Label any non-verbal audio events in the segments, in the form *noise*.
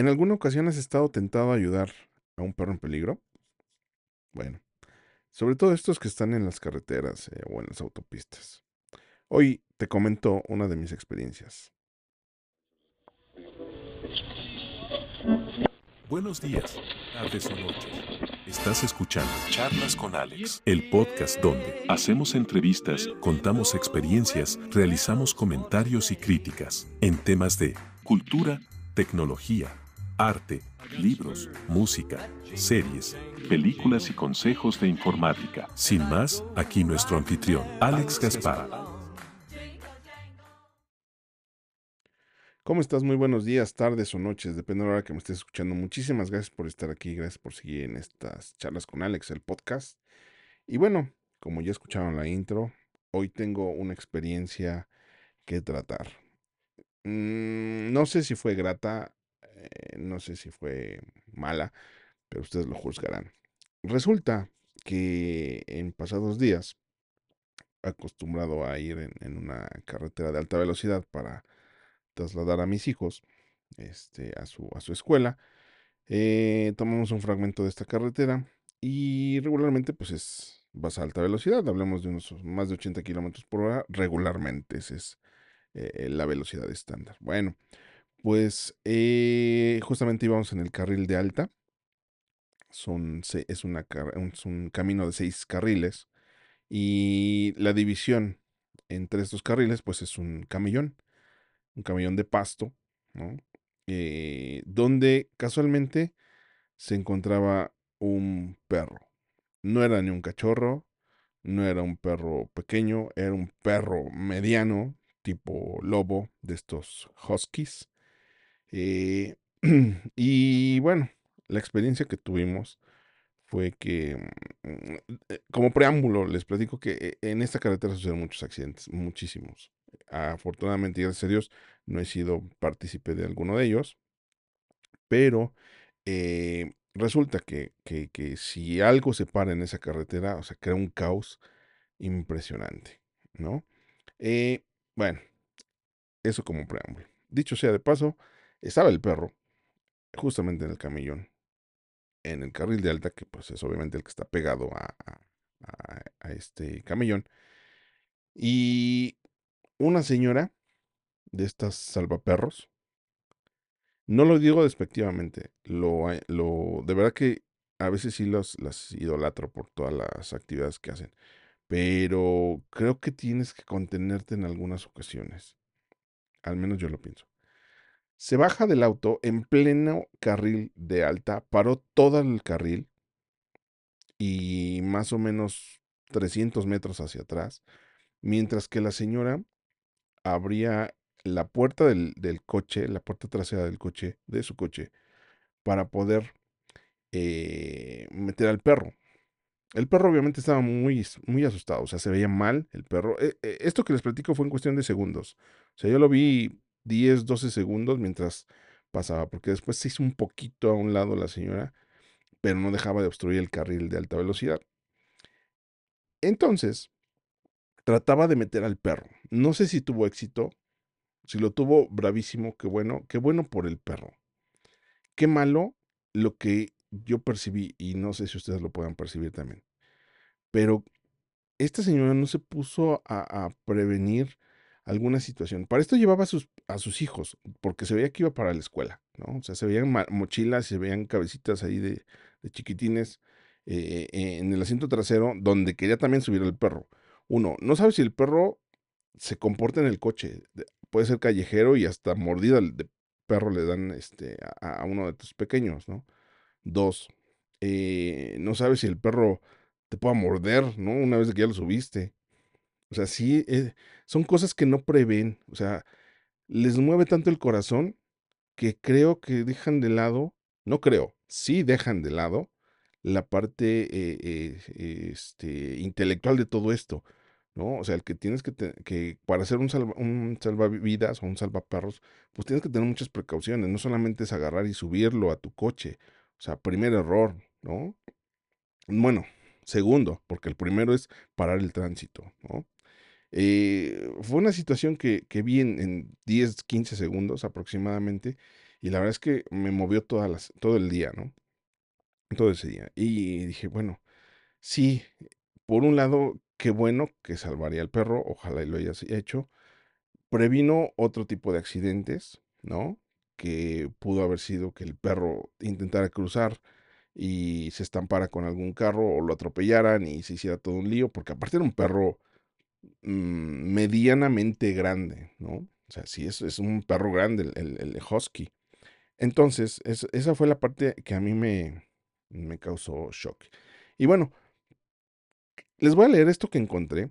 ¿En alguna ocasión has estado tentado a ayudar a un perro en peligro? Bueno, sobre todo estos que están en las carreteras eh, o en las autopistas. Hoy te comento una de mis experiencias. Buenos días, tardes o noches. Estás escuchando Charlas con Alex, el podcast donde hacemos entrevistas, contamos experiencias, realizamos comentarios y críticas en temas de cultura, tecnología, arte, libros, música, series, películas y consejos de informática. Sin más, aquí nuestro anfitrión, Alex Gaspar. ¿Cómo estás? Muy buenos días, tardes o noches, depende de la hora que me estés escuchando. Muchísimas gracias por estar aquí, gracias por seguir en estas charlas con Alex, el podcast. Y bueno, como ya escucharon la intro, hoy tengo una experiencia que tratar. Mm, no sé si fue grata, no sé si fue mala, pero ustedes lo juzgarán. Resulta que en pasados días, acostumbrado a ir en, una carretera de alta velocidad para trasladar a mis hijos este, a, su, a su escuela, eh, tomamos un fragmento de esta carretera y regularmente pues es, vas a alta velocidad, hablemos de unos más de 80 kilómetros por hora, regularmente esa es eh, la velocidad estándar. Bueno, pues eh, justamente íbamos en el carril de alta, son, es, un camino de seis carriles y la división entre estos carriles pues es un camellón un camellón de pasto, ¿no? Eh, donde casualmente se encontraba un perro. No era ni un cachorro, no era un perro pequeño, era un perro mediano, tipo lobo, de estos huskies. Eh, *clears throat* y bueno, la experiencia que tuvimos fue que, mm, eh, como preámbulo, les platico que en esta carretera suceden muchos accidentes, muchísimos. Afortunadamente, gracias a Dios, no he sido partícipe de alguno de ellos, pero eh, resulta que, que, si algo se para en esa carretera, o sea, crea un caos impresionante, ¿no? Eh, bueno, eso como preámbulo. Dicho sea de paso, estaba el perro justamente en el camellón, en el carril de alta, que pues es obviamente el que está pegado a, este camellón. Y una señora de estas salvaperros, no lo digo despectivamente, lo, lo, de verdad que a veces sí las idolatro por todas las actividades que hacen, pero creo que tienes que contenerte en algunas ocasiones. Al menos yo lo pienso. Se baja del auto en pleno carril de alta, paró todo el carril y más o menos 300 metros hacia atrás, mientras que la señora abría la puerta del, coche, la puerta trasera del coche, de su coche, para poder eh, meter al perro. El perro obviamente estaba muy, muy asustado, o sea, se veía mal el perro. Eh, eh, esto que les platico fue en cuestión de segundos. O sea, yo lo vi 10, 12 segundos mientras pasaba, porque después se hizo un poquito a un lado la señora, pero no dejaba de obstruir el carril de alta velocidad. Entonces, trataba de meter al perro. No sé si tuvo éxito. Si lo tuvo, bravísimo, qué bueno, qué bueno por el perro. Qué malo lo que yo percibí, y no sé si ustedes lo puedan percibir también. Pero esta señora no se puso a, prevenir alguna situación. Para esto llevaba a sus, a sus, hijos, porque se veía que iba para la escuela, ¿no? O sea, se veían mochilas, se veían cabecitas ahí de, chiquitines eh, eh, en el asiento trasero, donde quería también subir al perro. Uno, no sabe si el perro se comporta en el coche. Puede ser callejero y hasta mordida de perro le dan este, a, uno de tus pequeños, ¿no? Dos, eh, no sabes si el perro te pueda morder, ¿no? Una vez que ya lo subiste. O sea, sí, son cosas que no prevén. O sea, les mueve tanto el corazón que creo que dejan de lado, no creo, sí dejan de lado la parte eh, este, intelectual de todo esto. ¿no? O sea, el que tienes que, que para hacer un, un salvavidas o un salvaperros, pues tienes que tener muchas precauciones, no solamente es agarrar y subirlo a tu coche, o sea, primer error, ¿no? Bueno, segundo, porque el primero es parar el tránsito, ¿no? Eh, fue una situación que, que vi en, en, 10, 15 segundos aproximadamente y la verdad es que me movió todas las, todo el día, ¿no? Todo ese día. Y dije, bueno, sí, por un lado, qué bueno que salvaría al perro, ojalá y lo hayas hecho. Previno otro tipo de accidentes, ¿no? Que pudo haber sido que el perro intentara cruzar y se estampara con algún carro o lo atropellaran y se hiciera todo un lío, porque aparte era un perro medianamente grande, ¿no? O sea, sí, es, un perro grande, el, el, husky. Entonces, esa fue la parte que a mí me, me causó shock. Y bueno, les voy a leer esto que encontré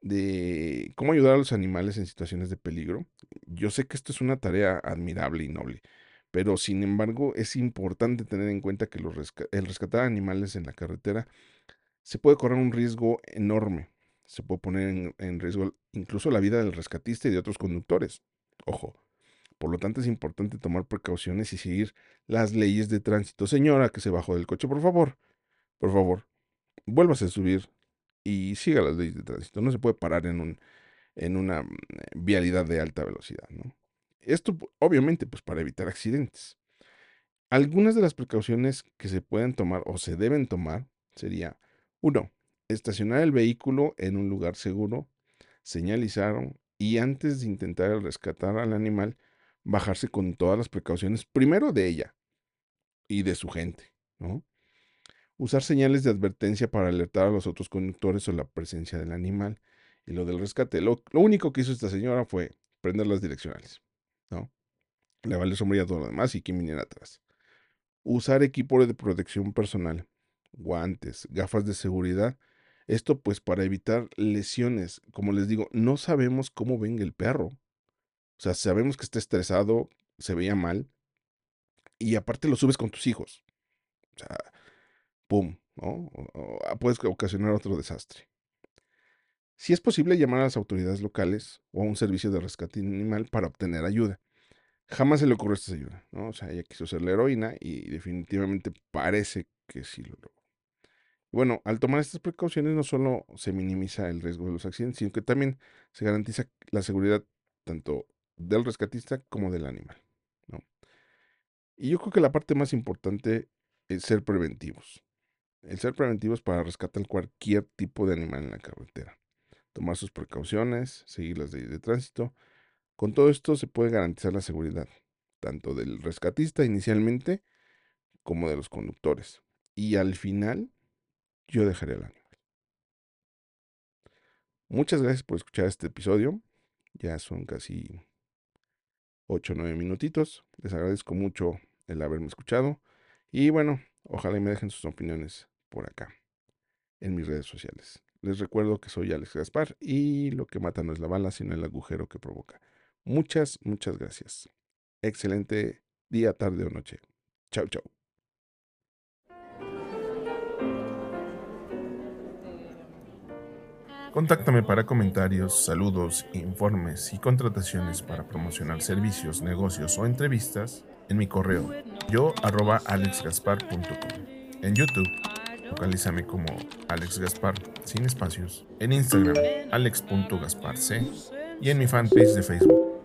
de cómo ayudar a los animales en situaciones de peligro. Yo sé que esto es una tarea admirable y noble, pero sin embargo es importante tener en cuenta que el rescatar animales en la carretera se puede correr un riesgo enorme se puede poner en, riesgo incluso la vida del rescatista y de otros conductores. Ojo, por lo tanto es importante tomar precauciones y seguir las leyes de tránsito. Señora que se bajó del coche, por favor, por favor, vuélvase a subir y siga las leyes de tránsito. No se puede parar en, un, en una mm, vialidad de alta velocidad. ¿no? Esto obviamente pues para evitar accidentes. Algunas de las precauciones que se pueden tomar o se deben tomar sería, uno, estacionar el vehículo en un lugar seguro, señalizaron y antes de intentar rescatar al animal, bajarse con todas las precauciones, primero de ella y de su gente, ¿no? Usar señales de advertencia para alertar a los otros conductores sobre la presencia del animal y lo del rescate. Lo, único que hizo esta señora fue prender las direccionales, ¿no? Le vale sombría todo lo demás y que viniera atrás. Usar equipo de protección personal, guantes, gafas de seguridad esto pues para evitar lesiones. Como les digo, no sabemos cómo venga el perro. O sea, sabemos que está estresado, se veía mal. Y aparte lo subes con tus hijos. O sea, ¡pum! ¿no? Puedes ocasionar otro desastre. Si es posible llamar a las autoridades locales o a un servicio de rescate animal para obtener ayuda. Jamás se le ocurrió esta ayuda, ¿no? O sea, ella quiso ser la heroína y definitivamente parece que sí lo logró. Bueno, al tomar estas precauciones no solo se minimiza el riesgo de los accidentes, sino que también se garantiza la seguridad tanto del rescatista como del animal. Y yo creo que la parte más importante es ser preventivos. El ser preventivos para rescatar cualquier tipo de animal en la carretera. Tomar sus precauciones, seguir las leyes de tránsito. Con todo esto se puede garantizar la seguridad, tanto del rescatista inicialmente como de los conductores. Y al final yo dejaré el animal. Muchas gracias por escuchar este episodio. Ya son casi 8 o 9 minutitos. Les agradezco mucho el haberme escuchado. Y bueno, ojalá me dejen sus opiniones por acá, en mis redes sociales. Les recuerdo que soy Alex Gaspar y lo que mata no es la bala, sino el agujero que provoca. Muchas, muchas gracias. Excelente día, tarde o noche. Chao, chao. Contáctame para comentarios, saludos, informes y contrataciones para promocionar servicios, negocios o entrevistas en mi correo yo. En YouTube, localízame como Alex Gaspar sin espacios. En Instagram, alex.gasparc. Y en mi fanpage de Facebook